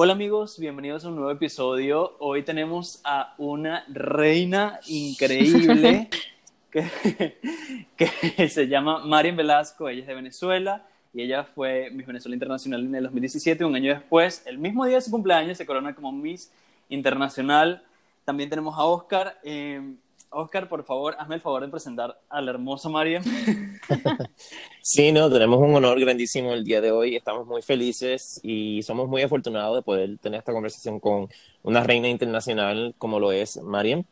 Hola amigos, bienvenidos a un nuevo episodio. Hoy tenemos a una reina increíble que, que se llama Marian Velasco, ella es de Venezuela y ella fue Miss Venezuela Internacional en el 2017, un año después, el mismo día de su cumpleaños, se corona como Miss Internacional. También tenemos a Oscar. Eh, Oscar, por favor, hazme el favor de presentar a la hermosa Mariam. Sí, no, tenemos un honor grandísimo el día de hoy. Estamos muy felices y somos muy afortunados de poder tener esta conversación con una reina internacional como lo es Mariam.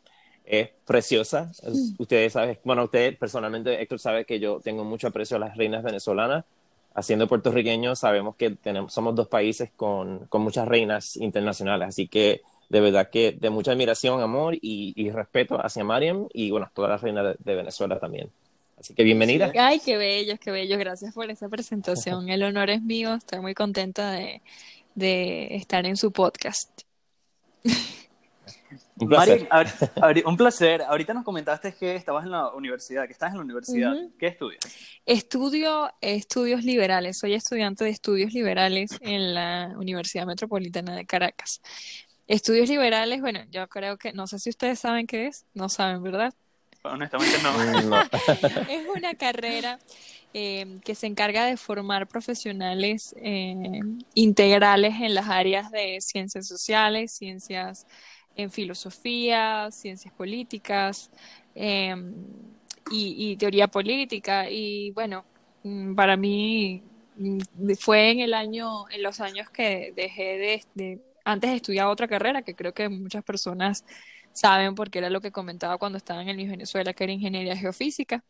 Es preciosa. Ustedes saben, bueno, usted personalmente, Héctor, sabe que yo tengo mucho aprecio a las reinas venezolanas. Haciendo puertorriqueños, sabemos que tenemos, somos dos países con, con muchas reinas internacionales. Así que de verdad que de mucha admiración, amor y, y respeto hacia Mariam y bueno, todas las reinas de, de, Venezuela también. Así que bienvenida. Ay, qué bellos, qué bellos. Gracias por esa presentación. El honor es mío. Estoy muy contenta de, de estar en su podcast. Un placer. Mari, un placer. Ahorita nos comentaste que estabas en la universidad, que estás en la universidad. Uh -huh. ¿Qué estudias? Estudio estudios liberales. Soy estudiante de estudios liberales en la Universidad Metropolitana de Caracas. Estudios liberales, bueno, yo creo que, no sé si ustedes saben qué es, no saben, ¿verdad? Honestamente no. no. es una carrera eh, que se encarga de formar profesionales eh, integrales en las áreas de ciencias sociales, ciencias en filosofía, ciencias políticas eh, y, y, teoría política. Y bueno, mm, para mí mm, fue en el año, en los años que dejé de, de antes estudiaba otra carrera que creo que muchas personas saben porque era lo que comentaba cuando estaba en el Miss Venezuela, que era ingeniería geofísica.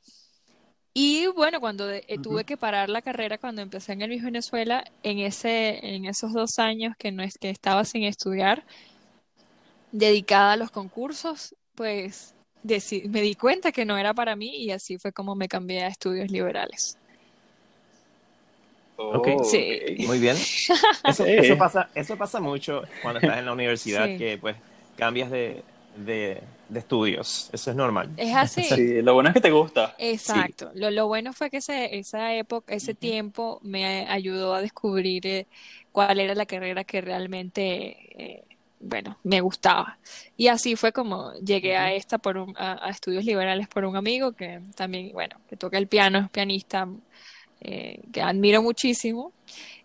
Y bueno, cuando de, eh, tuve que parar la carrera cuando empecé en el Miss Venezuela, en, ese, en esos dos años que, no es, que estaba sin estudiar, dedicada a los concursos, pues me di cuenta que no era para mí y así fue como me cambié a estudios liberales. Oh, okay. sí. Muy bien. Eso, eso, pasa, eso pasa mucho cuando estás en la universidad, sí. que pues cambias de, de, de, estudios. Eso es normal. Es así. Sí, lo bueno es que te gusta. Exacto. Sí. Lo, lo, bueno fue que ese, esa época, ese uh -huh. tiempo me ayudó a descubrir eh, cuál era la carrera que realmente, eh, bueno, me gustaba. Y así fue como llegué uh -huh. a esta por un, a, a, estudios liberales por un amigo que también, bueno, que toca el piano, es pianista eh, que admiro muchísimo,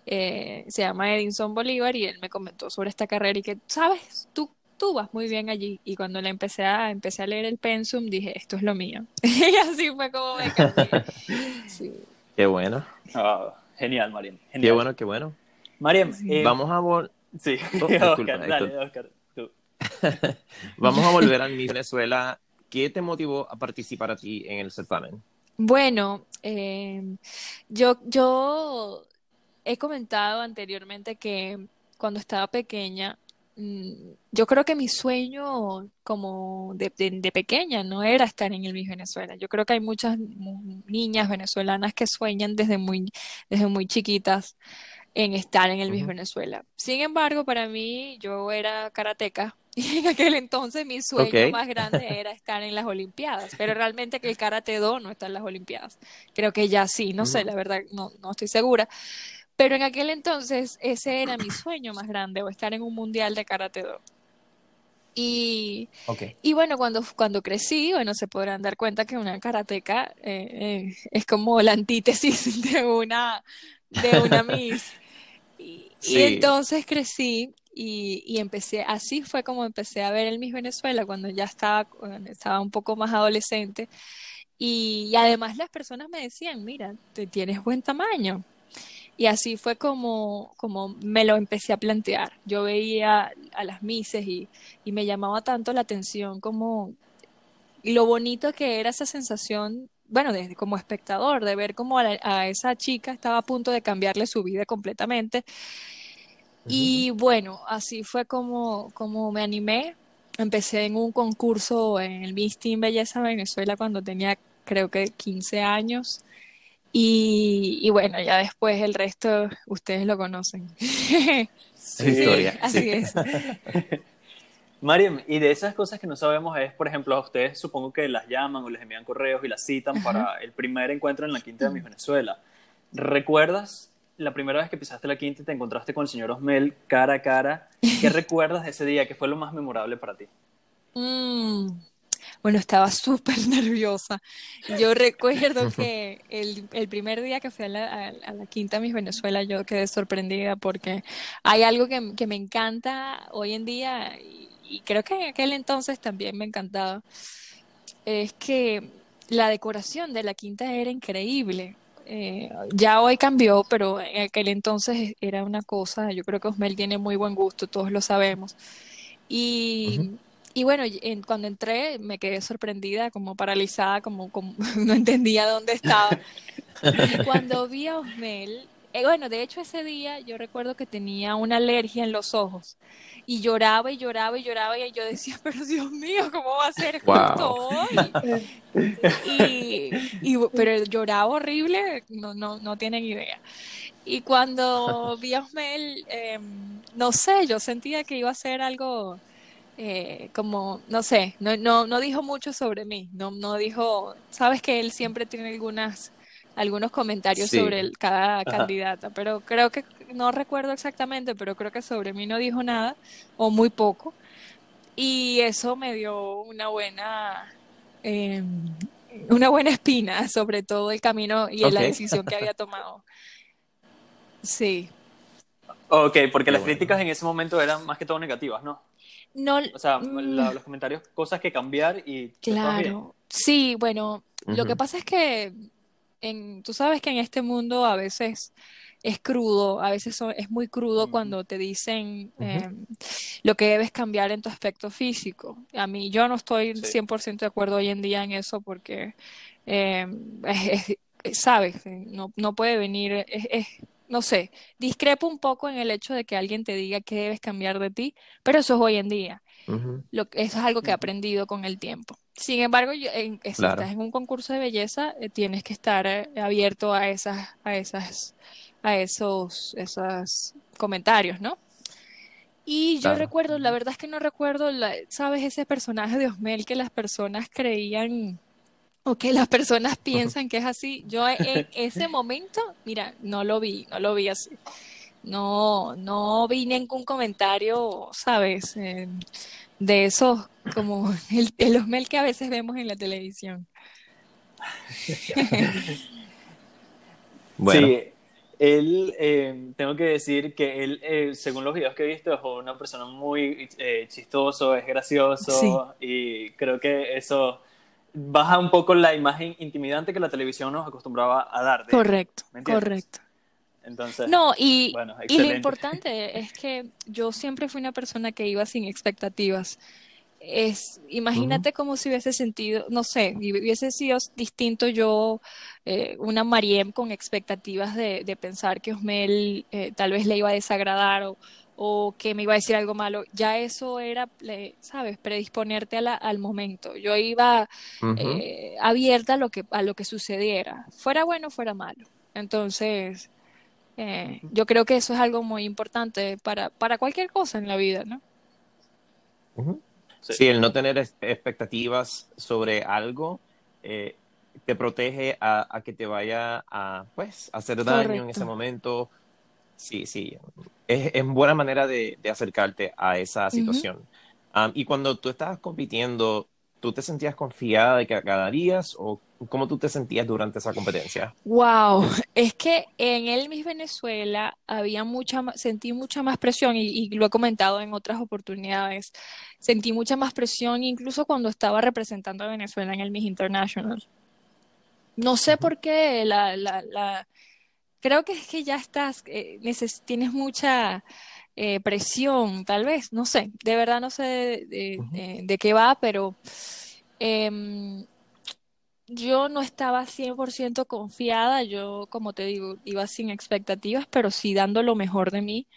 eh, se llama Edinson Bolívar y él me comentó sobre esta carrera y que, sabes, tú, tú vas muy bien allí. Y cuando le empecé a, empecé a leer el pensum, dije, esto es lo mío. y así fue como me cambié. Sí. Qué bueno. Oh, genial, Mariam. Genial. Qué bueno, qué bueno. Mariam, eh, vamos a volver. Sí, oh, disculpa, Oscar, dale, Oscar, tú. vamos a volver a Venezuela. ¿Qué te motivó a participar a ti en el certamen? Bueno, eh, yo, yo he comentado anteriormente que cuando estaba pequeña, mm, yo creo que mi sueño como de, de, de, pequeña no era estar en el Miss Venezuela. Yo creo que hay muchas niñas venezolanas que sueñan desde muy, desde muy chiquitas en estar en el Miss uh -huh. Venezuela. Sin embargo, para mí, yo era karateca y en aquel entonces mi sueño okay. más grande era estar en las Olimpiadas, pero realmente que el karate do no está en las Olimpiadas. Creo que ya sí, no sé, la verdad, no, no estoy segura. Pero en aquel entonces ese era mi sueño más grande, o estar en un mundial de karate do. Y, okay. y bueno, cuando, cuando crecí, bueno, se podrán dar cuenta que una karateca eh, eh, es como la antítesis de una, de una Miss. Y, sí. y entonces crecí y, y, empecé, así fue como empecé a ver el Miss Venezuela cuando ya estaba, estaba un poco más adolescente. Y, además las personas me decían, mira, te tienes buen tamaño. Y así fue como, como me lo empecé a plantear. Yo veía a las Misses y, y me llamaba tanto la atención como lo bonito que era esa sensación bueno, desde como espectador, de ver cómo a, la, a, esa chica estaba a punto de cambiarle su vida completamente. Y bueno, así fue como, como me animé. Empecé en un concurso en el Miss Team Belleza Venezuela cuando tenía creo que 15 años. Y, y, bueno, ya después el resto ustedes lo conocen. sí, historia. Así sí. es. Mariam, y de esas cosas que no sabemos es, por ejemplo, a ustedes supongo que las llaman o les envían correos y las citan Ajá. para el primer encuentro en la Quinta de Miss Venezuela. ¿Recuerdas la primera vez que pisaste la quinta y te encontraste con el señor Osmel cara a cara. ¿Qué recuerdas de ese día? ¿Qué fue lo más memorable para ti? Mm, bueno, estaba súper nerviosa. Yo recuerdo que el, el, primer día que fui a la, a, la, Quinta Miss Venezuela, yo quedé sorprendida porque hay algo que, que me encanta hoy en día y, y, creo que en aquel entonces también me encantaba. Es que la decoración de la Quinta era increíble. Eh, ya hoy cambió, pero en aquel entonces era una cosa, yo creo que Osmel tiene muy buen gusto, todos lo sabemos. Y, y bueno, en, cuando entré me quedé sorprendida, como paralizada, como, como no entendía dónde estaba. cuando vi a Osmel, eh, bueno, de hecho ese día yo recuerdo que tenía una alergia en los ojos y lloraba y lloraba y lloraba y yo decía, pero Dios mío, ¿cómo va a ser justo hoy? Y, y, pero lloraba horrible, no, no, no tienen idea. Y cuando vi a Osmel, eh, no sé, yo sentía que iba a ser algo eh, como, no sé, no, no, no dijo mucho sobre mí, no, no dijo, sabes que él siempre tiene algunas algunos comentarios sobre el, cada candidata, pero creo que no recuerdo exactamente, pero creo que sobre mí no dijo nada o muy poco y eso me dio una buena eh, una buena espina sobre todo el camino y la decisión que había tomado. Sí. Ok, porque las críticas en ese momento eran más que todo negativas, ¿no? No, o sea, mm. los comentarios, cosas que cambiar y... Claro, sí, bueno, lo que pasa es que en, tú sabes que en este mundo a veces es crudo, a veces es muy crudo cuando te dicen em, lo que debes cambiar en tu aspecto físico. A mí yo no estoy 100% de acuerdo hoy en día en eso porque, eh, sabes, no, no puede venir, es, no sé, discrepo un poco en el hecho de que alguien te diga que debes cambiar de ti, pero eso es hoy en día. Lo, eso es algo que he aprendido con el tiempo. Sin embargo, si estás en un concurso de belleza, eh, tienes que estar eh, abierto a esas, a esas, a esos, esos comentarios, ¿no? Y yo recuerdo, la verdad es que no recuerdo, ¿sabes? Ese personaje de Osmel que las personas creían o que las personas piensan que es así. Yo en ese momento, mira, no lo vi, no lo vi así. No, no vi ningún comentario, ¿sabes? De esos, como el, el Osmel que a veces vemos en la televisión. bueno. Sí, él, eh, tengo que decir que él, eh, según los videos que he visto, es una persona muy eh, chistoso, es gracioso y creo que eso baja un poco la imagen intimidante que la televisión nos acostumbraba a dar. correcto, correcto. Entonces, no, y, y lo importante es que yo siempre fui una persona que iba sin expectativas. Es, imagínate como si hubiese sentido, no sé, hubiese sido distinto yo, eh, una Mariem con expectativas de, de pensar que Osmel eh, tal vez le iba a desagradar o, o que me iba a decir algo malo, ya eso era, sabes, predisponerte a al momento. Yo iba eh, abierta a lo, que, a lo que sucediera, fuera bueno, fuera malo. Entonces, eh, yo creo que eso es algo muy importante para, para cualquier cosa en la vida, ¿no? sí. el no tener expectativas sobre algo eh, te protege a, que te vaya a, pues, hacer daño en ese momento Sí, sí. Es, es buena manera de, acercarte a esa situación. y cuando tú estabas compitiendo, ¿tú te sentías confiada de que ganarías o cómo tú te sentías durante esa competencia? Wow, es que en el Miss Venezuela había mucha, sentí mucha más presión y, y, lo he comentado en otras oportunidades. Sentí mucha más presión incluso cuando estaba representando a Venezuela en el Miss International. No sé por qué la, la, la creo que es que ya estás, eh, tienes mucha eh, presión, tal vez, no sé, de verdad no sé de, qué va, pero em, yo no estaba 100% confiada, yo, como te digo, iba sin expectativas, pero sí dando lo mejor de mí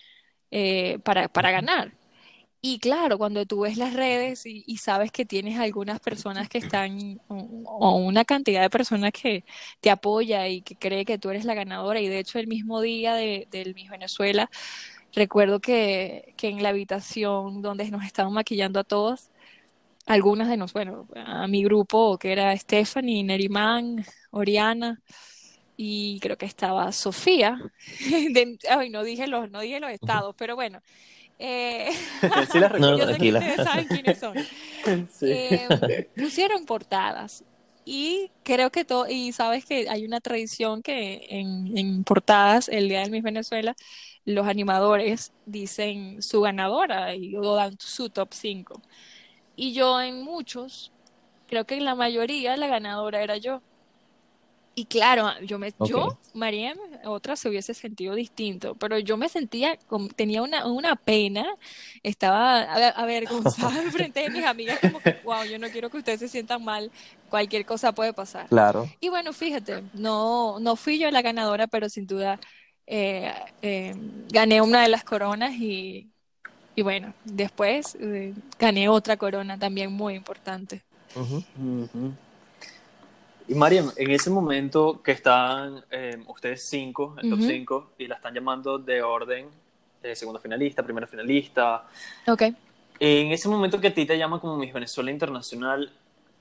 eh, para, para ganar. Y claro, cuando tú ves las redes y, sabes que tienes algunas personas que están, o, una cantidad de personas que te apoya y que cree que tú eres la ganadora, y de hecho el mismo día de, del Miss Venezuela, recuerdo que, que en la habitación donde nos estaban maquillando a todos, algunas de nosotros, bueno, a mi grupo, que era Stephanie, Nerimán, Oriana, y creo que estaba Sofía. ay, no dije los, no dije los estados, pero bueno. Eh, sí las yo sé que ustedes saben quiénes son. Sí. Eh, pusieron portadas y creo que todo, y sabes que hay una tradición que en, en portadas, el Día del Miss Venezuela, los animadores dicen su ganadora y o dan su top 5. Y yo en muchos, creo que en la mayoría la ganadora era yo. Y claro, yo me, Ok. yo, Mariem, otra se hubiese sentido distinto, pero yo me sentía, como, tenía una, una pena, estaba avergonzada frente de mis amigas, como que, wow, yo no quiero que ustedes se sientan mal, cualquier cosa puede pasar. Claro. Y bueno, fíjate, no, no fui yo la ganadora, pero sin duda eh, eh, gané una de las coronas y, y bueno, después eh, gané otra corona también muy importante. Ujú. Ujú. Y Mariam, en ese momento que están eh, ustedes cinco, el top Ujú. 5, y la están llamando de orden, eh, segunda finalista, primera finalista, Ok. en ese momento que a ti te llaman como Miss Venezuela Internacional,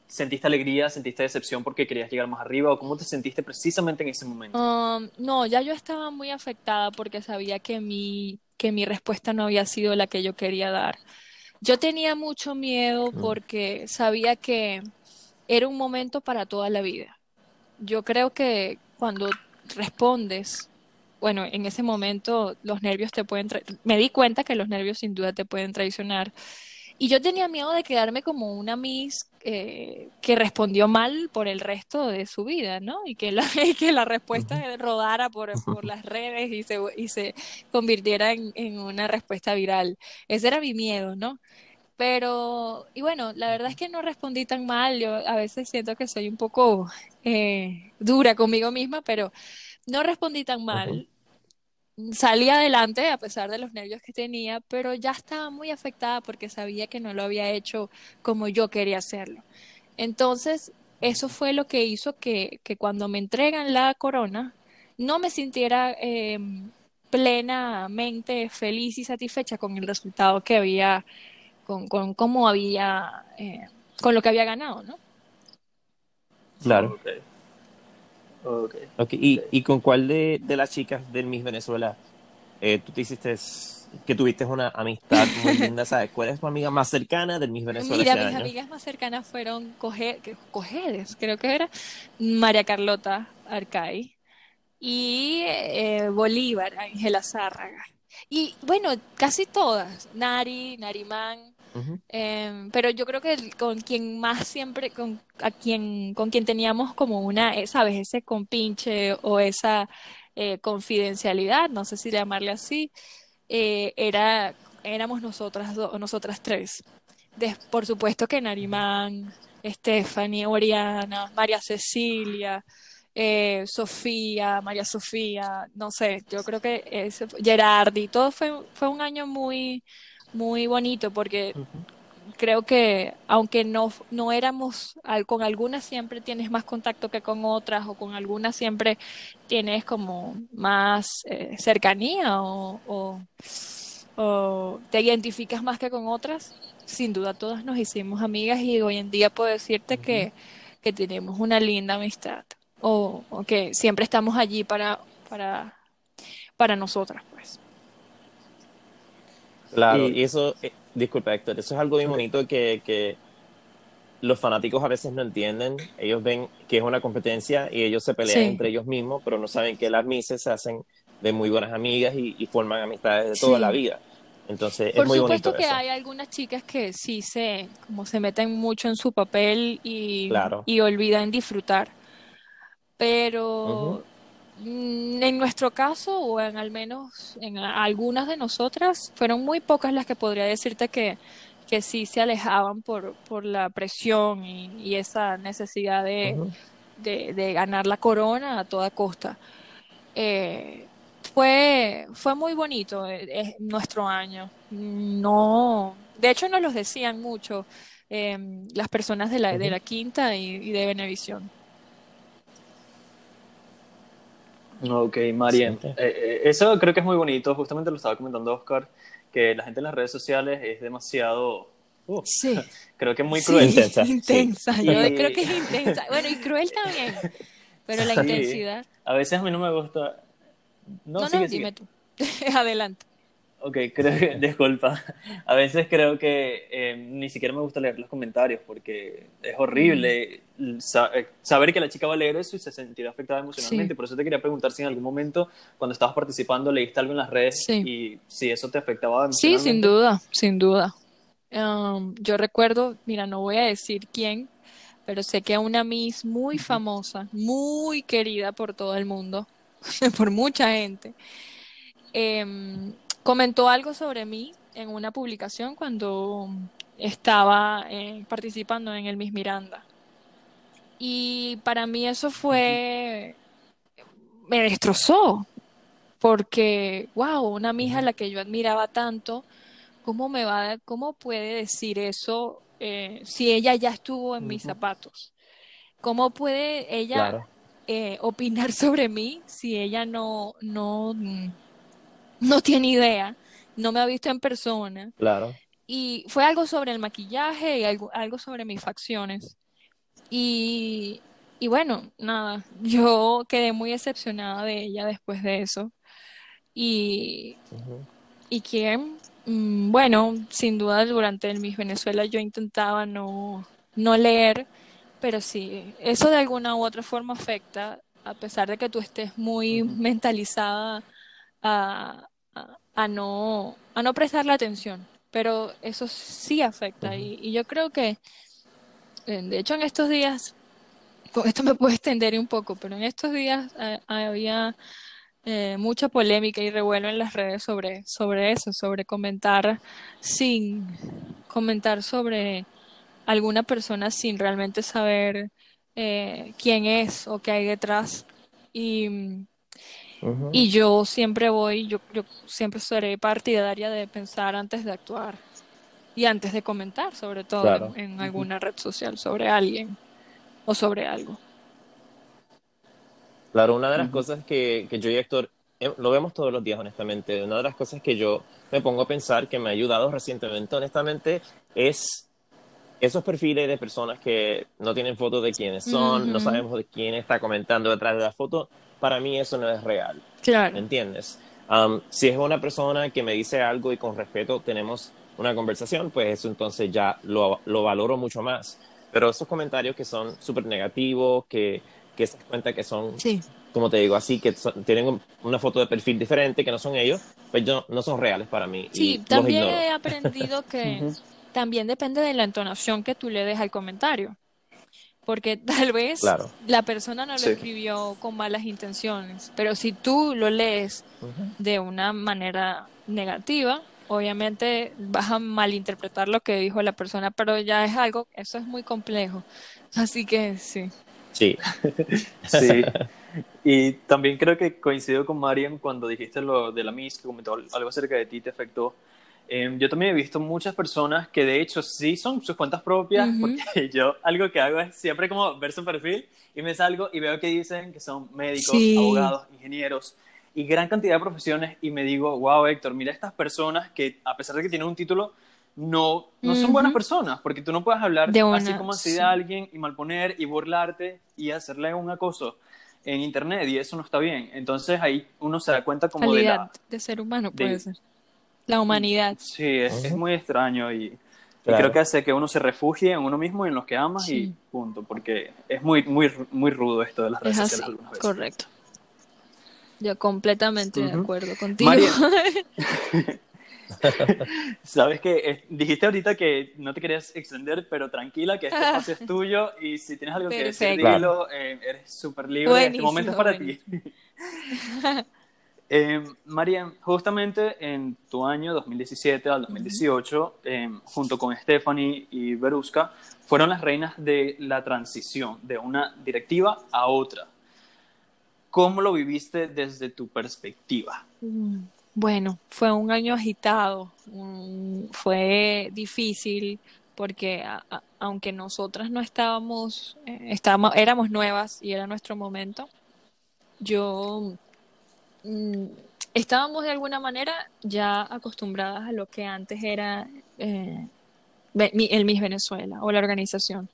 ¿sentiste alegría, sentiste decepción porque querías llegar más arriba o cómo te sentiste precisamente en ese momento? Um, no, ya yo estaba muy afectada porque sabía que mi, que mi respuesta no había sido la que yo quería dar. Yo tenía mucho miedo porque sabía que era un momento para toda la vida. Yo creo que cuando respondes, bueno, en ese momento los nervios te pueden me di cuenta que los nervios sin duda te pueden traicionar. Y yo tenía miedo de quedarme como una Miss eh, que respondió mal por el resto de su vida, ¿no? Y que la, y que la respuesta rodara por, por las redes y se, y se convirtiera en, en una respuesta viral. Ese era mi miedo, ¿no? Pero, y bueno, la verdad es que no respondí tan mal. Yo a veces siento que soy un poco eh, dura conmigo misma, pero no respondí tan mal. Salí adelante a pesar de los nervios que tenía, pero ya estaba muy afectada porque sabía que no lo había hecho como yo quería hacerlo. Entonces, eso fue lo que hizo que, que cuando me entregan la corona, no me sintiera eh, plenamente feliz y satisfecha con el resultado que había, con, con cómo había, eh, con lo que había ganado, ¿no? Claro. Ok. Ok, ¿Y, y con cuál de, de las chicas del Miss Venezuela eh, tú te hiciste que tuviste una amistad muy linda? ¿Sabes? ¿Cuál es tu amiga más cercana del Miss Venezuela Mira, ese mis año? amigas más cercanas fueron Coge- que- Cojedes, creo que era, María Carlota Arcay y eh, Bolívar, Ángela Zárraga. Y bueno, casi todas, Nari, Narimán, Em, pero yo creo que con quien más siempre, con, a quien, con quien teníamos como una, eh, ¿sabes? Ese compinche o esa eh, confidencialidad, no sé si llamarle así, eh, era, éramos nosotras dos, nosotras tres. Por supuesto que Narimán, Stephanie, Oriana, María Cecilia, Sofía, María Sofía, no sé, yo creo que ese, Gerardi, todo fue, fue un año muy, muy bonito porque creo que aunque no, no éramos, con algunas siempre tienes más contacto que con otras o con algunas siempre tienes como más eh, cercanía o, o, o te identificas más que con otras, sin duda todas nos hicimos amigas y hoy en día puedo decirte que, que tenemos una linda amistad o, o que siempre estamos allí para, para, para nosotras. Claro, Y- y eso, eh, disculpa Héctor, eso es algo bien bonito que, que los fanáticos a veces no entienden. Ellos ven que es una competencia y ellos se pelean Sí. entre ellos mismos, pero no saben que las mises se hacen de muy buenas amigas y, y forman amistades de toda Sí. la vida. Entonces Por es muy supuesto bonito que eso. hay algunas chicas que sí se, como se meten mucho en su papel y, Claro. y olvidan disfrutar. Pero en nuestro caso, o en al menos en algunas de nosotras, fueron muy pocas las que podría decirte que, que sí se alejaban por, por la presión y, y esa necesidad de, de, de ganar la corona a toda costa. Eh, fue, fue muy bonito eh, nuestro año. No, de hecho nos los decían mucho eh, las personas de la, de la Quinta y, y de Venevisión. Ok, Mariam. Excelente. Eh, eh, eso creo que es muy bonito. Justamente lo estaba comentando Oscar, que la gente en las redes sociales es demasiado. uh, Sí. creo que muy Sí, cruel. Intensa, sí. intensa. Yo Y- creo que es intensa. Bueno, y cruel también. pero la intensidad. A veces a mí no me gusta. No, no, no dime tú. Adelante. Ok, creo que, disculpa. A veces creo que eh, ni siquiera me gusta leer los comentarios porque es horrible eh, saber que la chica va a leer eso y se sentirá afectada emocionalmente. Por eso te quería preguntar si en algún momento, cuando estabas participando, leíste algo en las redes y si eso te afectaba emocionalmente. Sí, sin duda, sin duda. Um, yo recuerdo, mira, no voy a decir quién, pero sé que una Miss muy famosa, muy querida por todo el mundo, por mucha gente. Eh, comentó algo sobre mí en una publicación cuando estaba eh, participando en el Miss Miranda. Y para mí eso fue, me destrozó, porque, wow, una mija a la que yo admiraba tanto, ¿cómo me va, cómo puede decir eso eh, si ella ya estuvo en mis zapatos? ¿Cómo puede ella eh, opinar sobre mí si ella no, no, no tiene idea, no me ha visto en persona. Claro. Y fue algo sobre el maquillaje y algo, algo sobre mis facciones. Y, y bueno, nada, yo quedé muy decepcionada de ella después de eso. Y, y que, mm, bueno, sin duda durante el Miss Venezuela yo intentaba no, no leer, pero sí, eso de alguna u otra forma afecta, a pesar de que tú estés muy mentalizada a, a, no, a no prestarle atención. Pero eso sí afecta. y, yo creo que, eh, de hecho, en estos días, esto me puede extender un poco, pero en estos días eh, había eh, mucha polémica y revuelo en las redes sobre, sobre eso, sobre comentar sin comentar sobre alguna persona sin realmente saber quién es o qué hay detrás. Y y yo siempre voy, yo, yo siempre seré partidaria de pensar antes de actuar y antes de comentar, sobre todo en, alguna red social, sobre alguien o sobre algo. Claro, una de las cosas que, que yo y Héctor eh, lo vemos todos los días, honestamente. Una de las cosas que yo me pongo a pensar que me ha ayudado recientemente, honestamente, es esos perfiles de personas que no tienen fotos de quiénes son, no sabemos de quién está comentando detrás de la foto, para mí eso no es real. Claro. ¿Entiendes? Um, si es una persona que me dice algo y con respeto tenemos una conversación, pues eso entonces ya lo, lo valoro mucho más. Pero esos comentarios que son súper negativos, que, que se cuenta que son, como te digo, así, que tienen una foto de perfil diferente, que no son ellos, pues yo, no son reales para mí. Sí, también he aprendido que también depende de la entonación que tú le des al comentario porque tal vez la persona no lo escribió con malas intenciones, pero si tú lo lees de una manera negativa, obviamente vas a malinterpretar lo que dijo la persona, pero ya es algo, eso es muy complejo. Así que sí. Sí. sí. Y también creo que coincido con Marian cuando dijiste lo de la Miss, que comentó algo acerca de ti, te afectó. Em, yo también he visto muchas personas que de hecho sí son sus cuentas propias, porque yo algo que hago es siempre como ver su perfil y me salgo y veo que dicen que son médicos, abogados, ingenieros y gran cantidad de profesiones y me digo, wow Héctor, mira estas personas que a pesar de que tienen un título, no, no son buenas personas, porque tú no puedes hablar así como así de alguien y malponer y burlarte y hacerle un acoso en internet y eso no está bien. Entonces ahí uno se da cuenta como de la... de ser humano puede ser. La humanidad. Sí, es, muy extraño y, creo que hace que uno se refugie en uno mismo y en los que ama y punto, porque es muy, muy, muy rudo esto de las redes sociales algunas veces. Correcto. Yo completamente de acuerdo contigo. Sabes que dijiste ahorita que no te querías extender, pero tranquila, que este espacio es tuyo y si tienes algo que decir, dilo, eh, eres súper libre. este momento es para ti. Eh, María, justamente en tu año 2017 al 2018, eh, junto con Stephanie y Beruska, fueron las reinas de la transición de una directiva a otra. ¿Cómo lo viviste desde tu perspectiva? Mm, bueno, fue un año agitado, fue difícil porque aunque nosotras no estábamos, eh, estábamos, éramos nuevas y era nuestro momento, yo estábamos de alguna manera ya acostumbradas a lo que antes era eh, el Miss Venezuela o la organización.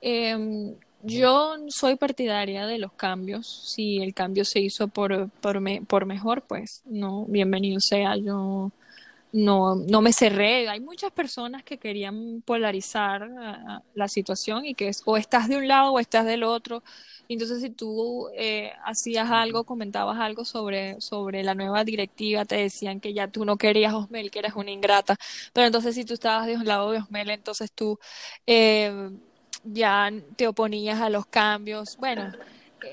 Em, yo soy partidaria de los cambios. Si el cambio se hizo por, por, me, por mejor, pues no, bienvenido sea. Yo no, no me cerré. Hay muchas personas que querían polarizar la situación y que es, o estás de un lado o estás del otro. Entonces, si tú eh, hacías algo, comentabas algo sobre, sobre la nueva directiva, te decían que ya tú no querías Osmel, que eras una ingrata. Pero entonces, si tú estabas de un lado de Osmel, entonces tú eh, ya te oponías a los cambios. Bueno,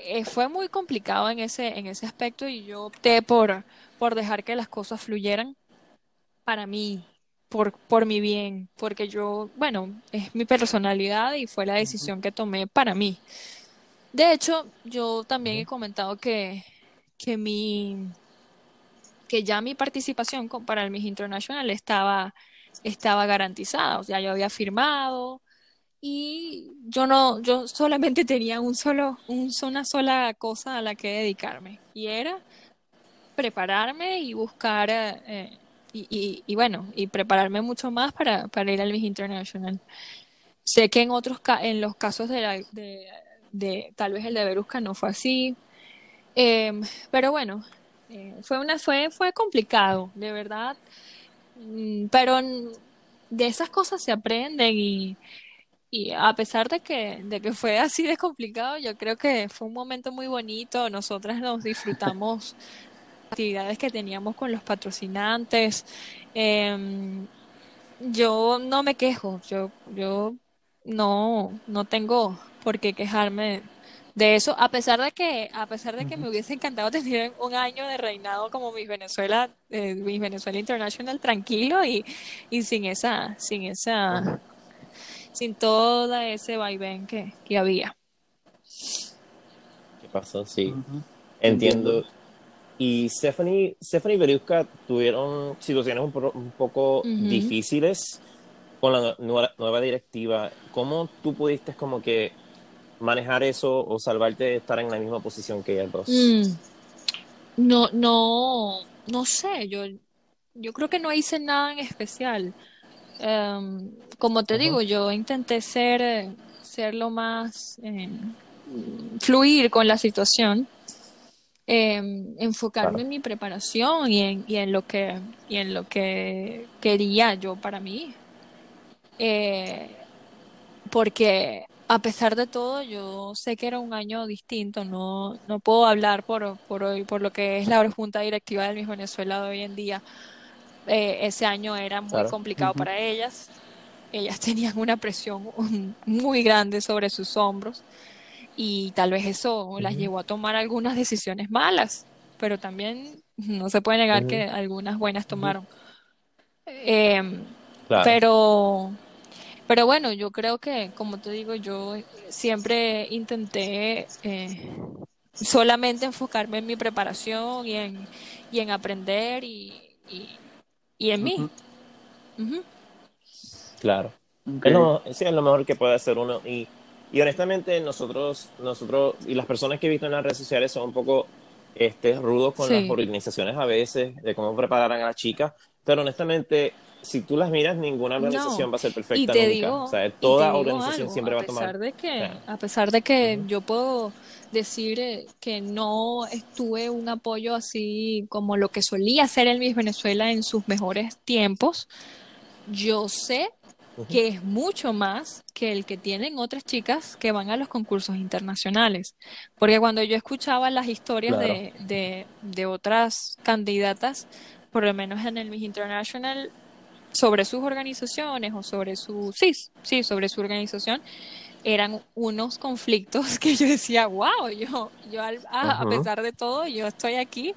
eh, fue muy complicado en ese, en ese aspecto y yo opté por, por dejar que las cosas fluyeran para mí, por, por mi bien, porque yo, bueno, es mi personalidad y fue la decisión que tomé para mí. De hecho, yo también he comentado que, que mi que ya mi participación para el Miss International estaba, estaba garantizada, o sea, yo había firmado y yo no, yo solamente tenía un solo, un, una sola cosa a la que dedicarme y era prepararme y buscar eh, y, y, y, bueno, y prepararme mucho más para, para ir al Miss International. Sé que en otros en los casos de, la, de, de, tal vez el de Berusca no fue así, eh, pero bueno, eh, fue una fue fue complicado, de verdad, mm, pero de esas cosas se aprenden y y a pesar de que, de que fue así de complicado, yo creo que fue un momento muy bonito. Nosotras nos disfrutamos actividades que teníamos con los patrocinantes. Eh, yo no me quejo, yo, yo no, no tengo por qué quejarme de eso, a pesar de que, a pesar de que me hubiese encantado tener un año de reinado como Miss Venezuela, eh, Miss Venezuela International tranquilo y, y sin esa, sin esa sin todo ese vaivén que, que había. ¿Qué pasó? Sí, uh -huh. entiendo. Y Stephanie, Stephanie Beruska tuvieron situaciones un, po un poco uh -huh. difíciles con la nueva, nueva, directiva. ¿Cómo tú pudiste como que manejar eso o salvarte de estar en la misma posición que ellas dos? Mm. No, no, no sé, yo, yo creo que no hice nada en especial. Um, como te uh -huh. digo, yo intenté ser, ser lo más eh, fluir con la situación, eh, enfocarme claro. en mi preparación y en, y en, lo que y en lo que quería yo para mí, eh, porque a pesar de todo, yo sé que era un año distinto, no, no puedo hablar por, por hoy, por lo que es la junta directiva de Miss Venezuela de hoy en día. Eh, ese año era muy claro. complicado uh -huh. para ellas. Ellas tenían una presión muy grande sobre sus hombros y tal vez eso uh -huh. las llevó a tomar algunas decisiones malas, pero también no se puede negar uh -huh. que algunas buenas tomaron. Eh, claro. Pero pero bueno, yo creo que, como te digo, yo siempre intenté eh, solamente enfocarme en mi preparación y en, y en aprender y, y, y en uh -huh. mí. Uh -huh. Claro. Okay. Es, lo, sí, es lo mejor que puede hacer uno. Y, y honestamente, nosotros, nosotros y las personas que he visto en las redes sociales son un poco este, rudos con sí. las organizaciones a veces, de cómo preparan a las chicas. Pero honestamente, si tú las miras, ninguna organización no. va a ser perfecta y te nunca. Digo, o sea, toda organización algo, siempre a va a tomar. De que, o sea, a pesar de que uh -huh. yo puedo decir eh, que no estuve un apoyo así como lo que solía hacer el Miss Venezuela en sus mejores tiempos, yo sé uh -huh. que es mucho más que el que tienen otras chicas que van a los concursos internacionales. Porque cuando yo escuchaba las historias claro. de, de, de otras candidatas, por lo menos en el Miss International, sobre sus organizaciones o sobre su, sí, sí, sobre su organización, eran unos conflictos que yo decía, wow, yo, yo a, uh -huh. a pesar de todo, yo estoy aquí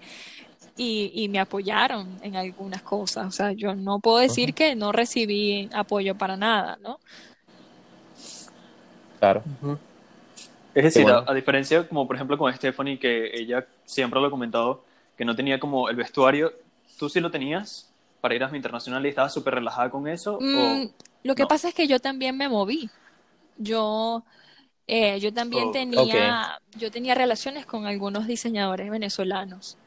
y, y, me apoyaron en algunas cosas. O sea, yo no puedo decir uh -huh. que no recibí apoyo para nada, ¿no? Claro. Uh -huh. Es decir, bueno. a, a, diferencia, como por ejemplo con Stephanie, que ella siempre lo ha comentado, que no tenía como el vestuario, ¿tú sí lo tenías? Para ir a mi internacional y estabas súper relajada con eso? Mm, o... Lo que no? pasa es que yo también me moví. Yo, eh, yo también oh, tenía, okay. yo tenía relaciones con algunos diseñadores venezolanos.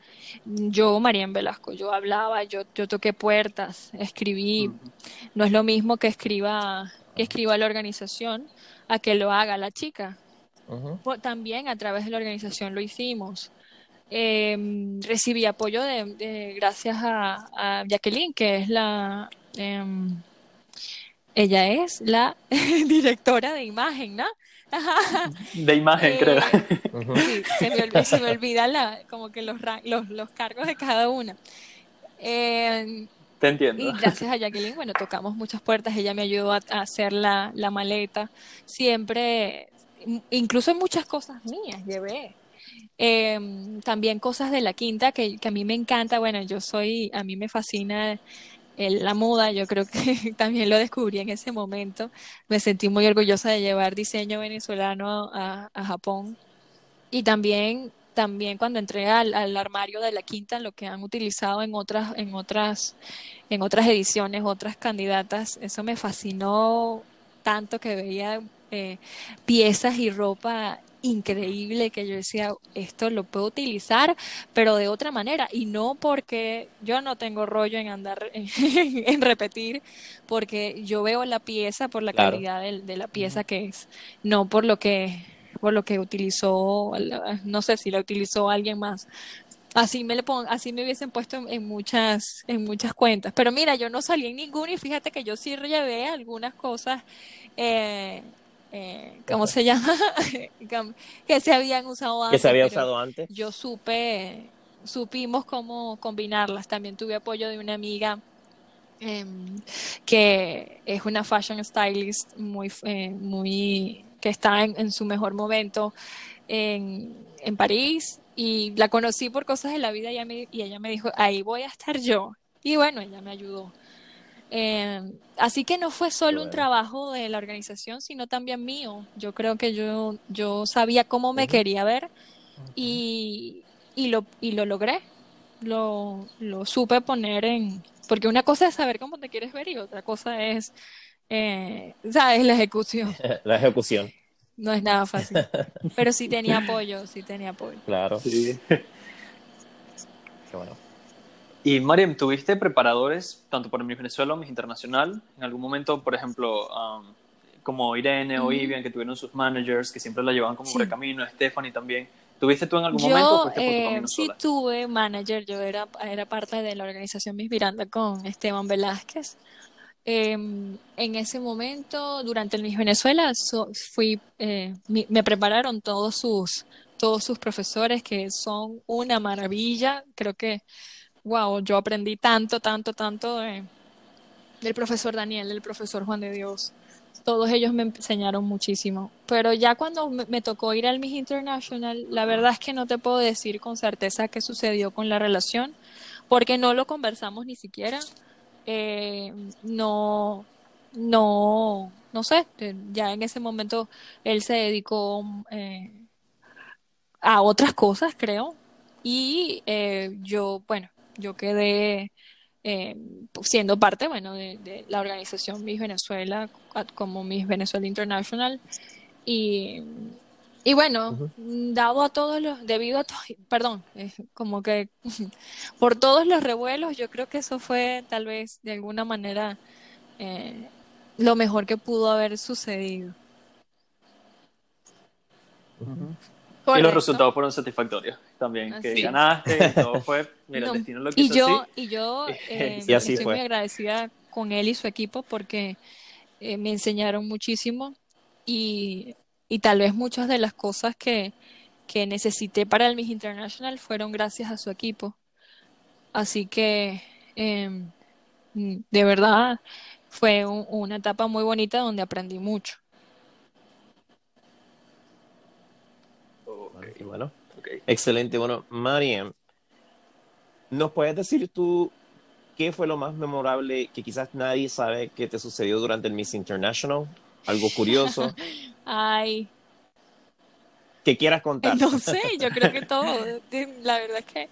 Yo, Marian Velasco, yo hablaba, yo, yo toqué puertas, escribí. Uh -huh. No es lo mismo que escriba, que escriba la organización a que lo haga la chica. también a través de la organización lo hicimos. Em, recibí apoyo de, gracias a, Jacqueline, que es la... Em, ella es la directora de imagen, ¿no? De imagen, creo. Eh, sí, se me, olvida la, como que los, los, cargos de cada una. Em, Te entiendo. Y gracias a Jacqueline, bueno, tocamos muchas puertas, ella me ayudó a, hacer la, la, maleta. Siempre, incluso muchas cosas mías llevé. Em, también cosas de la quinta que, a mí me encanta. Bueno, yo soy, a mí me fascina la moda, yo creo que también lo descubrí en ese momento. Me sentí muy orgullosa de llevar diseño venezolano a, Japón. Y también, también cuando entré al, armario de la quinta, lo que han utilizado en otras, en otras, en otras ediciones, otras candidatas, eso me fascinó tanto que veía eh, piezas y ropa increíble que yo decía, esto lo puedo utilizar, pero de otra manera, y no porque yo no tengo rollo en andar en, repetir, porque yo veo la pieza por la calidad de, la pieza que es, no por lo que por lo que utilizó, no sé si la utilizó alguien más. Así me le pon, así me hubiesen puesto en, muchas en muchas cuentas, pero mira, yo no salí en ninguna y fíjate que yo sí llevé algunas cosas eh, eh, ¿cómo se llama? que se habían usado antes. Que se había usado antes. Yo supe, supimos cómo combinarlas. También tuve apoyo de una amiga em, que es una fashion stylist muy, eh, muy que está en, su mejor momento en, en, París y la conocí por cosas de la vida y y ella me dijo, ahí voy a estar yo. Y bueno, ella me ayudó. Eh, así que no fue solo un trabajo de la organización, sino también mío. Yo creo que yo, yo sabía cómo me quería ver y, y, lo, y lo logré. Lo, lo supe poner en... Porque una cosa es saber cómo te quieres ver y otra cosa es, eh, ¿sabes? La ejecución. la ejecución. No es nada fácil. Pero sí tenía apoyo, sí tenía apoyo. Claro. Sí. Qué bueno. Y Mariam, ¿tuviste preparadores tanto para mi Venezuela o Miss Internacional? En algún momento, por ejemplo, como Irene o Ivian, que tuvieron sus managers, que siempre la llevaban como por el camino, Stephanie también. ¿Tuviste tú en algún momento? Eh, sí, tuve manager. Yo era, era parte de la organización Miss Miranda con Esteban Velázquez. Em, en ese momento, durante el Miss Venezuela, fui, eh, me prepararon todos sus, todos sus profesores, que son una maravilla. Creo que wow, yo aprendí tanto, tanto, tanto del profesor Daniel, del profesor Juan de Dios. Todos ellos me enseñaron muchísimo. Pero ya cuando me, tocó ir al Miss International, la verdad es que no te puedo decir con certeza qué sucedió con la relación, porque no lo conversamos ni siquiera. Eh, no, no, no sé, ya en ese momento él se dedicó eh, a otras cosas, creo. Y eh, yo, bueno, yo quedé eh, siendo parte, bueno, de, la organización Miss Venezuela como Miss Venezuela International. Y, y bueno, dado a todos los, debido a todo, perdón, como que por todos los revuelos, yo creo que eso fue tal vez de alguna manera eh, lo mejor que pudo haber sucedido. Y los resultados fueron satisfactorios también, que ganaste y todo fue, mira, el destino lo quiso y yo, Y yo eh, estoy muy agradecida con él y su equipo porque eh, me enseñaron muchísimo y, y, tal vez muchas de las cosas que, que necesité para el Miss International fueron gracias a su equipo. Así que, em, de verdad, fue una etapa muy bonita donde aprendí mucho. Bueno, excelente. Bueno, Mariam, ¿nos puedes decir tú qué fue lo más memorable que quizás nadie sabe que te sucedió durante el Miss International? Algo curioso. Ay. Que quieras contar. No sé, yo creo que todo. La verdad es que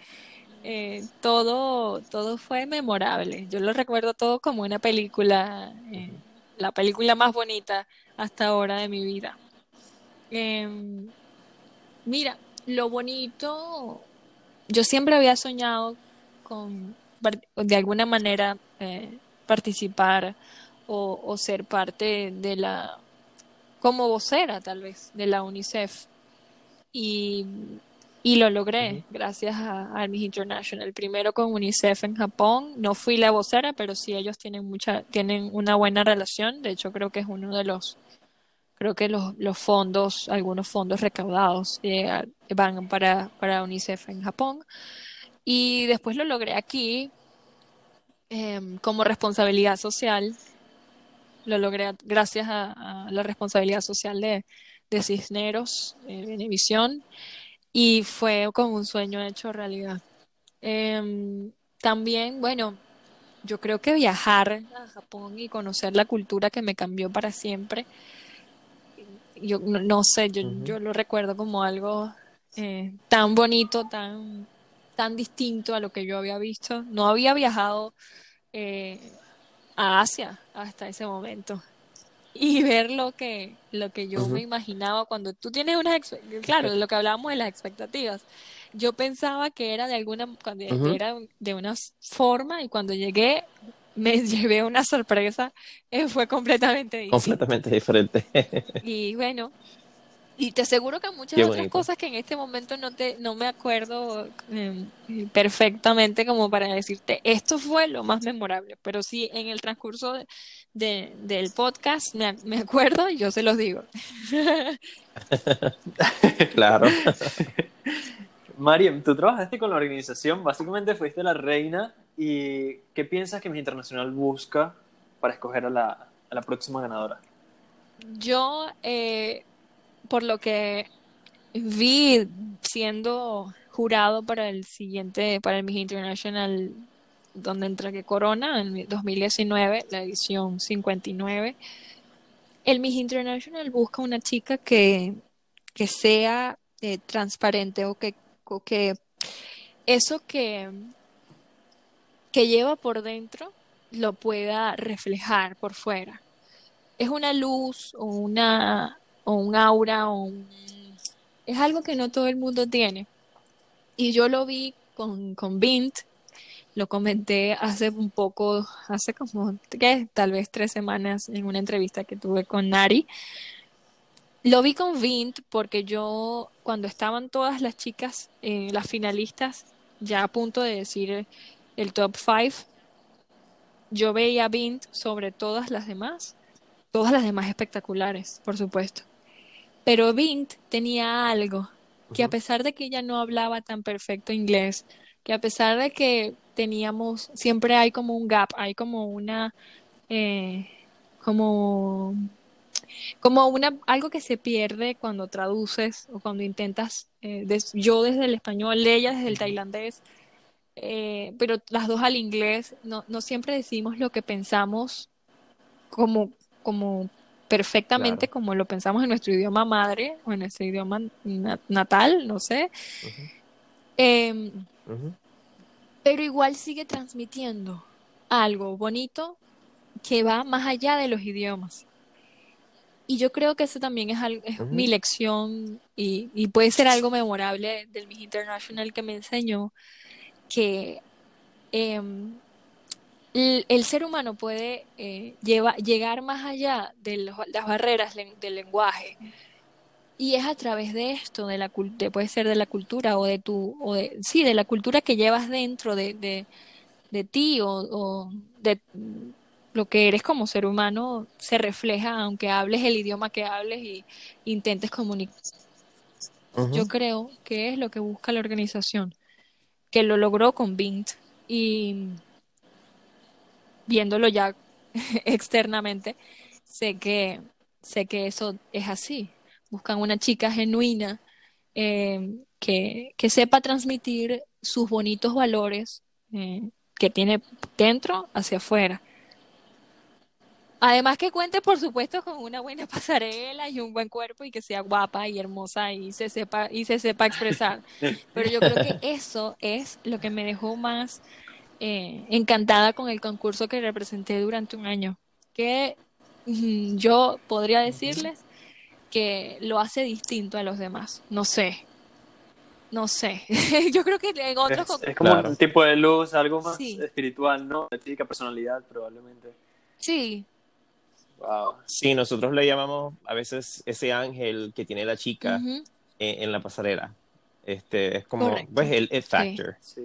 eh, todo, todo fue memorable. Yo lo recuerdo todo como una película, eh, la película más bonita hasta ahora de mi vida. Eh, Mira, lo bonito, yo siempre había soñado con, de alguna manera, eh, participar o, ser parte de la como vocera tal vez de la UNICEF. Y, y lo logré gracias a, a Miss International. Primero con UNICEF en Japón, no fui la vocera, pero sí ellos tienen mucha, tienen una buena relación. De hecho, creo que es uno de los, creo que los, los fondos, algunos fondos recaudados eh, van para, para UNICEF en Japón. Y después lo logré aquí em, como responsabilidad social lo logré gracias a, la responsabilidad social de, de Cisneros, eh, Venevisión, y fue como un sueño hecho realidad. Em, también, bueno, yo creo que viajar a Japón y conocer la cultura que me cambió para siempre, yo no, sé, yo, yo lo recuerdo como algo eh, tan bonito, tan, tan distinto a lo que yo había visto. No había viajado eh, a Asia hasta ese momento y ver lo que, lo que yo me imaginaba cuando tú tienes unas, claro, lo que hablábamos de las expectativas. Yo pensaba que era de alguna, era de una forma y cuando llegué me llevé una sorpresa, eh, fue completamente diferente. Completamente diferente. y bueno, y te aseguro que muchas otras cosas que en este momento no te no me acuerdo em, perfectamente como para decirte esto fue lo más memorable, pero sí en el transcurso de, del podcast me, me, acuerdo y yo se los digo. claro. Mariam, tú trabajaste con la organización, básicamente fuiste la reina y ¿qué piensas que mi Internacional busca para escoger a la, a la próxima ganadora? Yo eh, por lo que vi siendo jurado para el siguiente, para el Miss International, donde entregué Corona en 2019, la edición 59, el Miss International busca una chica que, que sea eh, transparente o que, que eso que, que lleva por dentro lo pueda reflejar por fuera. Es una luz o una o un aura o Es algo que no todo el mundo tiene. Y yo lo vi con, con Bint, lo comenté hace un poco, hace como, ¿qué? Tal vez tres semanas en una entrevista que tuve con Nari. Lo vi con Vint porque yo, cuando estaban todas las chicas, eh, las finalistas, ya a punto de decir el top five, yo veía a Vint sobre todas las demás, todas las demás espectaculares, por supuesto. Pero Bint tenía algo, que a pesar de que ella no hablaba tan perfecto inglés, que a pesar de que teníamos, siempre hay como un gap, hay como una, eh, como, como una, algo que se pierde cuando traduces o cuando intentas, eh, yo desde el español, ella desde el tailandés, eh, pero las dos al inglés, no, no siempre decimos lo que pensamos como, como perfectamente como lo pensamos en nuestro idioma madre o en nuestro idioma natal, no sé. Em, pero igual sigue transmitiendo algo bonito que va más allá de los idiomas. Y yo creo que eso también es, es mi lección y, puede ser algo memorable del Miss International que me enseñó que em, el, ser humano puede eh, llegar más allá de las barreras del lenguaje. Y es a través de esto, de la puede ser de la cultura o de tu, o de, sí, de la cultura que llevas dentro de, de, ti o, de lo que eres como ser humano, se refleja aunque hables el idioma que hables y intentes comunicar. Yo creo que es lo que busca la organización, que lo logró con Bint. Y viéndolo ya externamente, sé que, sé que eso es así. Buscan una chica genuina eh, que, que, sepa transmitir sus bonitos valores eh, que tiene dentro hacia afuera. Además que cuente, por supuesto, con una buena pasarela y un buen cuerpo y que sea guapa y hermosa y se sepa y se sepa expresar. Pero yo creo que eso es lo que me dejó más eh, encantada con el concurso que representé durante un año, que mm, yo podría decirles que lo hace distinto a los demás. No sé. No sé. yo creo que en otros es, es como un tipo de luz, algo más espiritual, ¿no? Típica personalidad, probablemente. Sí. Wow. Sí, nosotros le llamamos a veces ese ángel que tiene la chica en, en la pasarela. Este, es como, Correcto. pues, el it factor. Sí.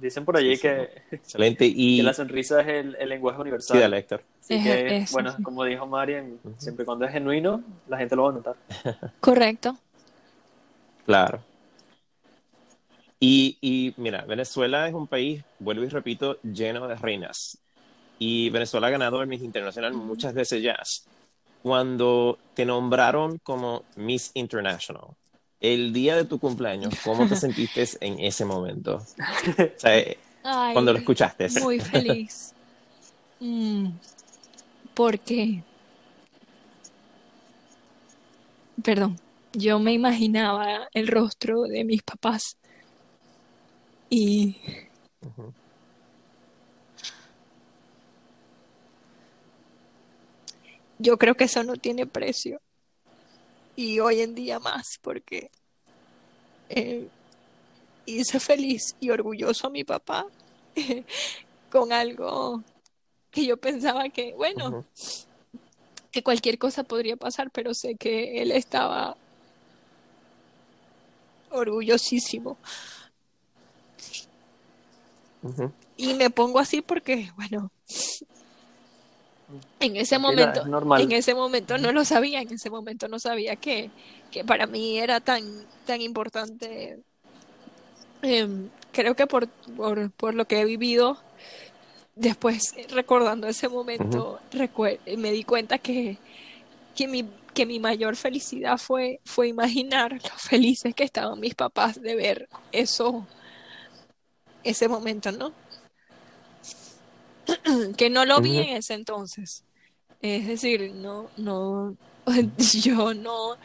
Dicen por allí Sí, sí. que, Excelente. Y, que la sonrisa es el, el lenguaje universal. sí, dale, Héctor. Así Es- que, eso, bueno, sí. como dijo Marian, siempre y cuando es genuino, la gente lo va a notar. Correcto. Claro. Y, y mira, Venezuela es un país, vuelvo y repito, lleno de reinas. Y Venezuela ha ganado el Miss Internacional muchas veces ya. Cuando te nombraron como Miss International, el día de tu cumpleaños, ¿cómo te sentiste en ese momento? O sea, eh, Ay, cuando lo escuchaste. Muy feliz. Mm, ¿Por qué? Perdón, yo me imaginaba el rostro de mis papás y Ujú. Yo creo que eso no tiene precio. Y hoy en día más, porque eh, hice feliz y orgulloso a mi papá con algo que yo pensaba que, bueno, que cualquier cosa podría pasar, pero sé que él estaba orgullosísimo. Y me pongo así porque, bueno, en ese momento, es en ese momento no lo sabía, en ese momento no sabía que, que para mí era tan, tan importante. Em, creo que por, por, por lo que he vivido, después recordando ese momento, recue- me di cuenta que, que mi, que mi mayor felicidad fue, fue imaginar lo felices que estaban mis papás de ver eso, ese momento, ¿no? que no lo vi en ese entonces. Es decir, no, no, yo no,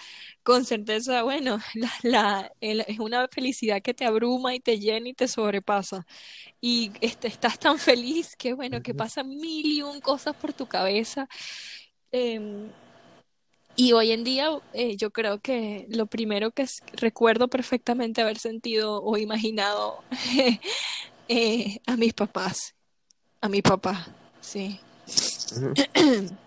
con certeza, bueno, la, la- el- es una felicidad que te abruma y te llena y te sobrepasa. Y este, estás tan feliz que, bueno, que pasan mil y un cosas por tu cabeza. Em, y hoy en día eh, yo creo que lo primero que es- recuerdo perfectamente haber sentido o imaginado eh, a mis papás, a mi papá, sí.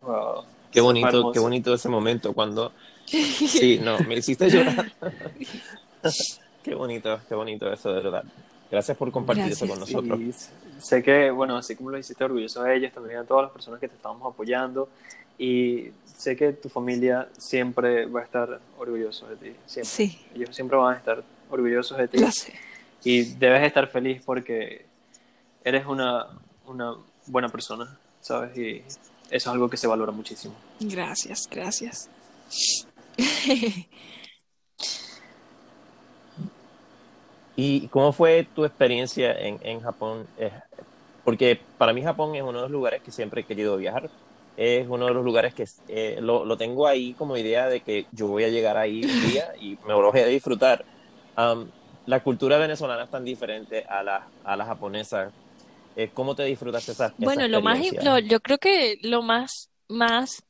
Wow. Qué bonito, Hermoso. qué bonito ese momento cuando Sí, no, me hiciste llorar. qué bonito, qué bonito eso, de verdad. Gracias por compartir eso con Gracias. nosotros. Y sé que, bueno, así como lo hiciste orgulloso a ellos, también a todas las personas que te estábamos apoyando. Y sé que tu familia siempre va a estar orgulloso de ti. Siempre. Sí, Ellos siempre van a estar orgullosos de ti. sé. Y debes estar feliz porque eres una, una buena persona, ¿sabes? Y eso es algo que se valora muchísimo. Gracias, gracias. ¿Y cómo fue tu experiencia en, en Japón? Eh, porque para mí Japón es uno de los lugares que siempre he querido viajar. Es uno de los lugares que eh, lo, lo tengo ahí como idea de que yo voy a llegar ahí un día y me lo voy a disfrutar. Am, la cultura venezolana es tan diferente a la, a la japonesa. Eh, ¿Cómo te disfrutaste esa, esa Bueno, lo más, lo- yo creo que lo más, más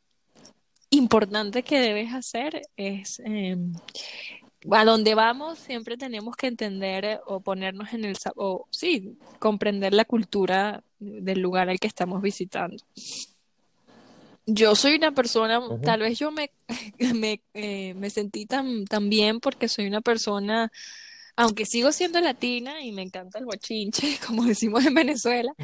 importante que debes hacer es, eh, a donde vamos siempre tenemos que entender eh, o ponernos en el, o sí, comprender la cultura del lugar al que estamos visitando. Yo soy una persona, Ujú. tal vez yo me, me, eh, me sentí tan, tan bien porque soy una persona, aunque sigo siendo latina y me encanta el bochinche, como decimos en Venezuela,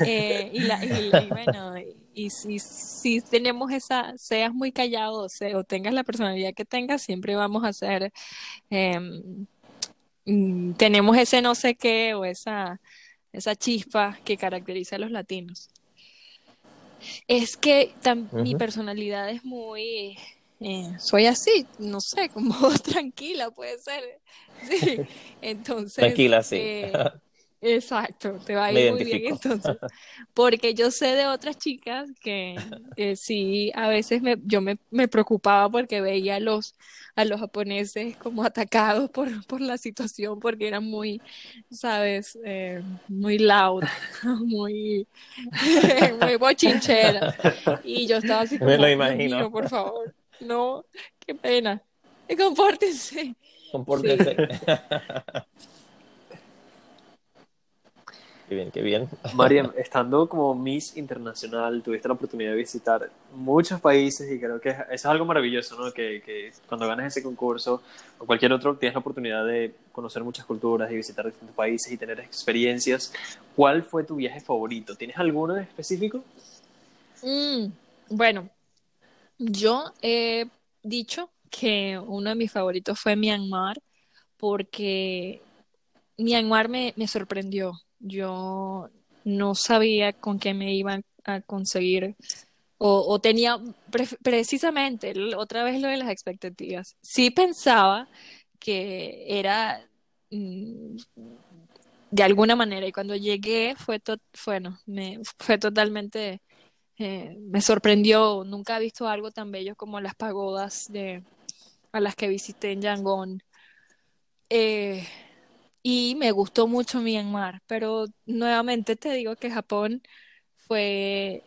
eh, y, la, y, y bueno, y si, si tenemos esa, seas muy callado o, tengas la personalidad que tengas, siempre vamos a ser, em, mm, tenemos ese no sé qué o esa, esa chispa que caracteriza a los latinos. Es que mi personalidad es muy, eh, soy así, no sé, como tranquila puede ser. Sí, entonces, Tranquila, sí. eh, exacto, te va a Me ir muy bien entonces. Porque yo sé de otras chicas que, que sí, a veces me, yo me, me preocupaba porque veía a los, a los japoneses como atacados por, por la situación, porque eran muy, sabes, Eh, muy loud, muy, muy bochincheras. Y yo estaba así Me como, lo "Dios imagino. mío, por favor, no, qué pena. Compórtense. Compórtense. Qué bien, qué bien. Mariam, estando como Miss Internacional, tuviste la oportunidad de visitar muchos países y creo que eso es algo maravilloso, ¿no? Que, que, cuando ganas ese concurso o cualquier otro, tienes la oportunidad de conocer muchas culturas y visitar distintos países y tener experiencias. ¿Cuál fue tu viaje favorito? ¿Tienes alguno en específico? Mm, bueno, yo he dicho que uno de mis favoritos fue Myanmar porque Myanmar me, me sorprendió yo no sabía con qué me iban a conseguir o, tenía precisamente otra vez lo de las expectativas. Sí pensaba que era mm, de alguna manera y cuando llegué fue bueno, me fue totalmente eh, me sorprendió, nunca he visto algo tan bello como las pagodas de a las que visité en Yangon. Eh, y me gustó mucho Myanmar, pero nuevamente te digo que Japón fue,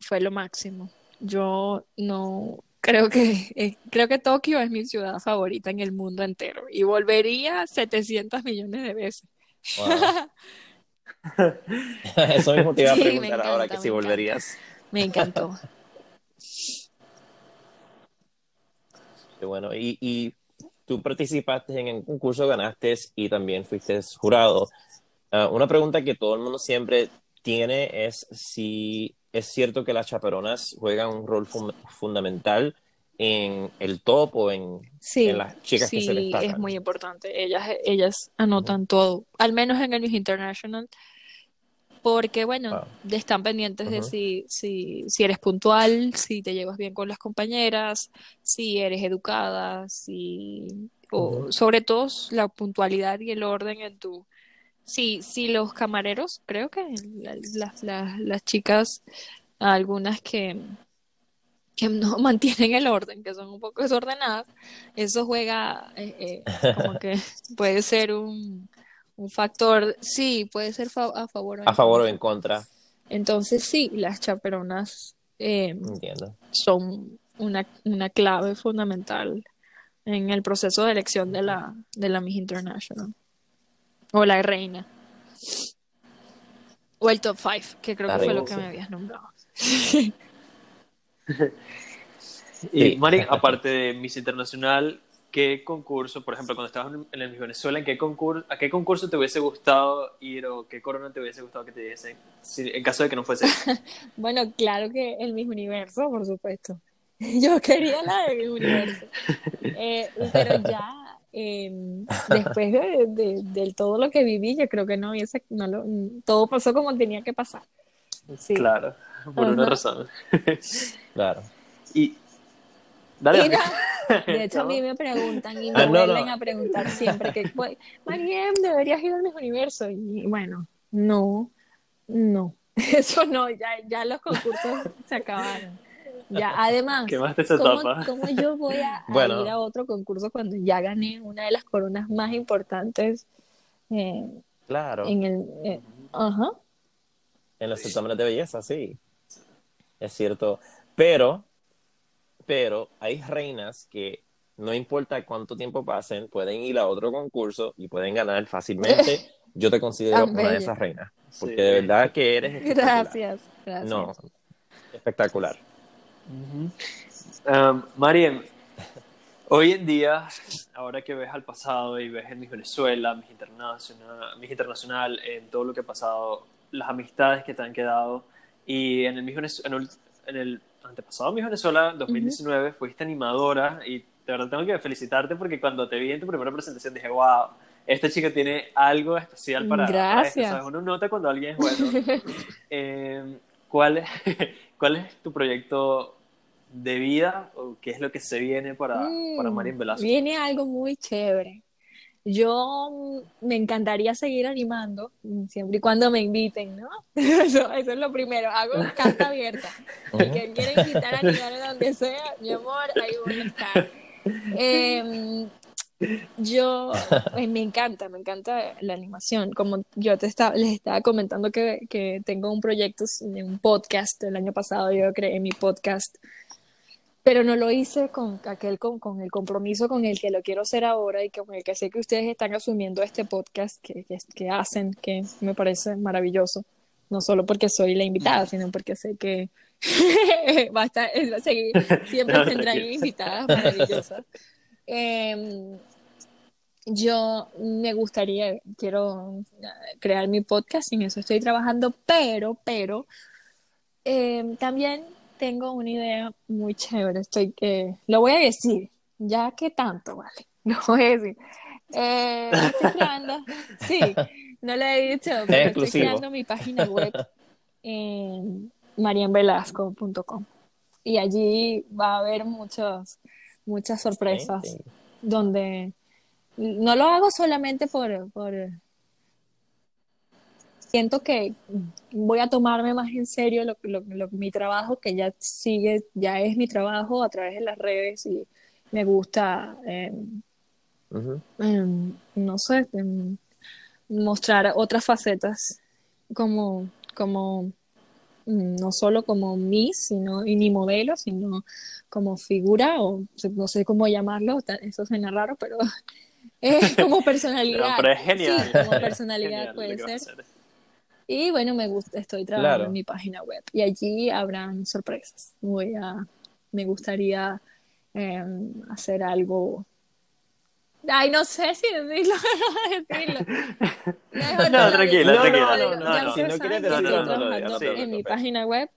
fue lo máximo. Yo no creo que eh, creo que Tokio es mi ciudad favorita en el mundo entero y volvería 700 millones de veces. Eso mismo te iba a preguntar ahora que si volverías. Me encantó. Qué bueno. Y, y tú participaste en el concurso, ganaste y también fuiste jurado. Ah, una pregunta que todo el mundo siempre tiene es si es cierto que las chaperonas juegan un rol fundamental en el top o en, las chicas que se destacan. es muy importante. Ellas, ellas anotan todo, al menos en el Miss International porque bueno, están pendientes de si, si, si eres puntual, si te llevas bien con las compañeras, si eres educada, si o sobre todo la puntualidad y el orden en tu sí, sí los camareros, creo que las, las, las chicas, algunas que que no mantienen el orden, que son un poco desordenadas, eso juega eh, eh, como que puede ser un, un factor, sí, puede ser a favor o a favor o en contra. Entonces sí, las chaperonas eh, son una, una, clave fundamental en el proceso de elección de la, de la Miss International. O la reina. O el top 5, que creo que fue lo que me habías nombrado. y Mari, aparte de Miss Internacional, ¿qué concurso, por ejemplo, cuando estabas en el Venezuela, ¿en qué concurso, ¿a qué concurso te hubiese gustado ir o qué corona te hubiese gustado que te diesen, en caso de que no fuese? bueno, claro que el mismo universo, por supuesto. Yo quería la de Miss Universo. Eh, pero ya, em, después de, de, todo lo que viví, yo creo que no hubiese, no lo, todo pasó como tenía que pasar. Sí. Claro, por una razón. Claro. Y, de hecho, a mí me preguntan y me ah, vuelven a preguntar siempre que, Mariem, deberías ir al mismo universo. Y bueno, no, no, eso no, ya, ya los concursos se acabaron. Ya, además, ¿cómo, yo voy a, ir a otro concurso cuando ya gané una de las coronas más importantes? Eh, claro. En el, eh, ajá. En los certámenes de belleza, sí. Es cierto. Pero pero hay reinas que no importa cuánto tiempo pasen, pueden ir a otro concurso y pueden ganar fácilmente. Yo te considero una de esas reinas, porque de verdad que eres Gracias, gracias. No, espectacular. Um, Mariem, hoy en día, ahora que ves al pasado y ves en mis Venezuela, mis internacional, mis internacional, en todo lo que ha pasado, las amistades que te han quedado y en el, en el antepasado mi Venezuela 2019, fuiste animadora y de verdad tengo que felicitarte porque cuando te vi en tu primera presentación dije, wow, esta chica tiene algo especial para, Gracias. uno nota cuando alguien es bueno. eh, ¿cuál, es, ¿Cuál es tu proyecto de vida o qué es lo que se viene para, para mm, Marín Velasco? Viene algo muy chévere. Yo me encantaría seguir animando, siempre y cuando me inviten, ¿no? Eso, es lo primero, hago carta abierta. El que quiera invitar a animar donde sea, mi amor, ahí voy a estar. Em, yo eh, me encanta, me encanta la animación. Como yo te estaba, les estaba comentando que, que tengo un proyecto, un podcast el año pasado, yo creé mi podcast pero no lo hice con aquel con, con, el compromiso con el que lo quiero hacer ahora y con el que sé que ustedes están asumiendo este podcast que, que, que hacen, que me parece maravilloso. No solo porque soy la invitada, sino porque sé que va a estar, seguir, siempre tendrán invitadas maravillosas. Eh, yo me gustaría, quiero crear mi podcast y en eso estoy trabajando, pero, pero, eh, también tengo una idea muy chévere, estoy que, lo voy a decir, ya que tanto, vale, lo voy a decir. Eh, estoy creando, sí, no lo he dicho, pero estoy creando mi página web en marianvelasco.com y allí va a haber muchos, muchas sorpresas donde no lo hago solamente por, por siento que voy a tomarme más en serio lo, lo, mi trabajo, que ya sigue, ya es mi trabajo a través de las redes y me gusta, eh, no sé, mostrar otras facetas como, como, no solo como mí, sino, y ni modelo, sino como figura, o no sé cómo llamarlo, eso suena raro, pero es como personalidad. pero es genial. Sí, como personalidad puede ser. Y bueno, me gusta, estoy trabajando en mi página web y allí habrán sorpresas. Voy a, me gustaría em, hacer algo. Ay, no sé si decirlo decirlo. No, no, tranquila, tranquila. No, no, no, si no quieres decirlo, no En mi página web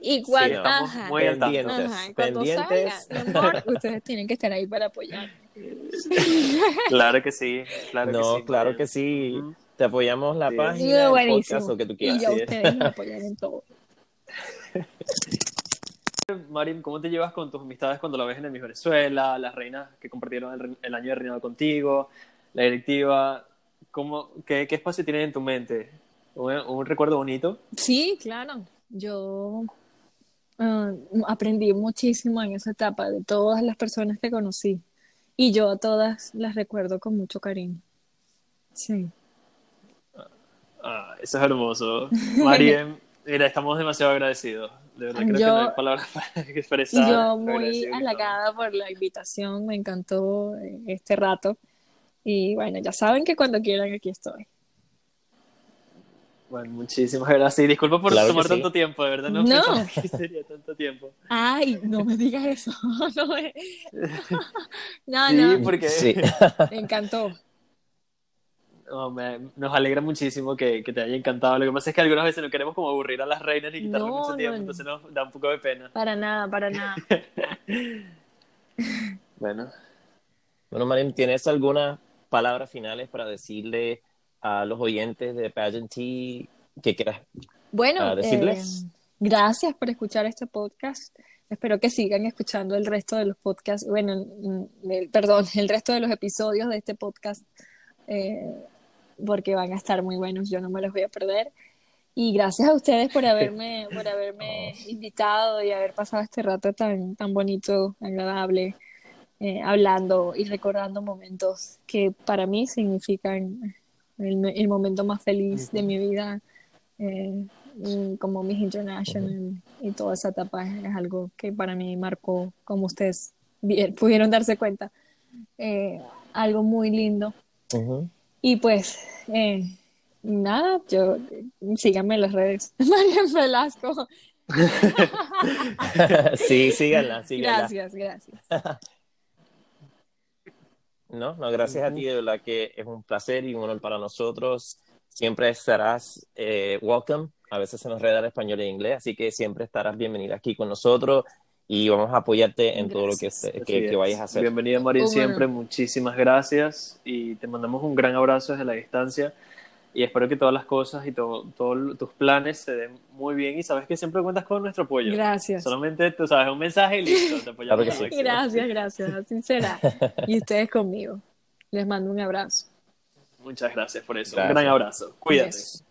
y cuando, muy pendientes, pendientes. Salga, ustedes tienen que estar ahí para apoyar. Claro que sí, claro no, que sí. claro que sí. Te apoyamos la página, el podcast, lo que tú quieras. Y ya ustedes me apoyan en todo. Marín, ¿cómo te llevas con tus amistades cuando la ves en el Miss Venezuela, las reinas que compartieron el, el año de reinado contigo, la directiva? ¿Cómo, qué, qué, espacio tienes en tu mente? ¿Un, ¿Un, recuerdo bonito? Sí, claro. Yo uh, aprendí muchísimo en esa etapa de todas las personas que conocí. Y yo a todas las recuerdo con mucho cariño. Sí. Ah, eso es hermoso. Mariem, mira, estamos demasiado agradecidos. De verdad, creo yo, que no hay palabras para expresar. Yo muy halagada por la invitación, me encantó este rato. Y bueno, ya saben que cuando quieran aquí estoy. Bueno, muchísimas gracias. Y disculpa por claro tomar sí. tanto tiempo, de verdad. No, No. pensaba que sería tanto tiempo. Ay, no me digas eso. No, me... no, Sí, no, porque Sí. me encantó. No, me- nos alegra muchísimo que, que te haya encantado. Lo que pasa es que algunas veces no queremos como aburrir a las reinas ni quitarle No, mucho tiempo, no. entonces nos da un poco de pena. Para nada, para nada. Bueno, Bueno, Marín, ¿tienes algunas palabras finales para decirle a los oyentes de Pageant Tea que quieras Bueno, a decirles? eh, gracias por escuchar este podcast. Espero que sigan escuchando el resto de los podcasts, bueno, mm, el- perdón, el resto de los episodios de este podcast, eh, porque van a estar muy buenos, yo no me los voy a perder. Y gracias a ustedes por haberme, por haberme invitado y haber pasado este rato tan, tan bonito, agradable, eh, hablando y recordando momentos que para mí significan el, el momento más feliz de mi vida, eh, como Miss International y toda esa etapa es, es algo que para mí marcó, como ustedes vi- pudieron darse cuenta, eh, algo muy lindo. Ujú. Y pues, eh, nada, yo síganme en las redes. Marian Velasco. sí, síganla, síganla. Gracias, gracias. No, no, gracias a ti, de verdad que es un placer y un honor para nosotros. Siempre estarás eh, welcome. A veces se nos reda el español e inglés, así que siempre estarás bienvenida aquí con nosotros y vamos a apoyarte en todo lo que, Gracias. se- que, que vayas a hacer. Bienvenida, Marín, Oh, bueno. siempre. Muchísimas gracias. Y te mandamos un gran abrazo desde la distancia. Y espero que todas las cosas y to- todos tus planes se den muy bien. Y sabes que siempre cuentas con nuestro apoyo. Gracias. Solamente, tú sabes, un mensaje y listo. Te apoyamos Claro sí. Gracias, gracias, será. Y ustedes conmigo. Les mando un abrazo. Muchas gracias por eso. Gracias. Un gran abrazo. Cuídate. Besos.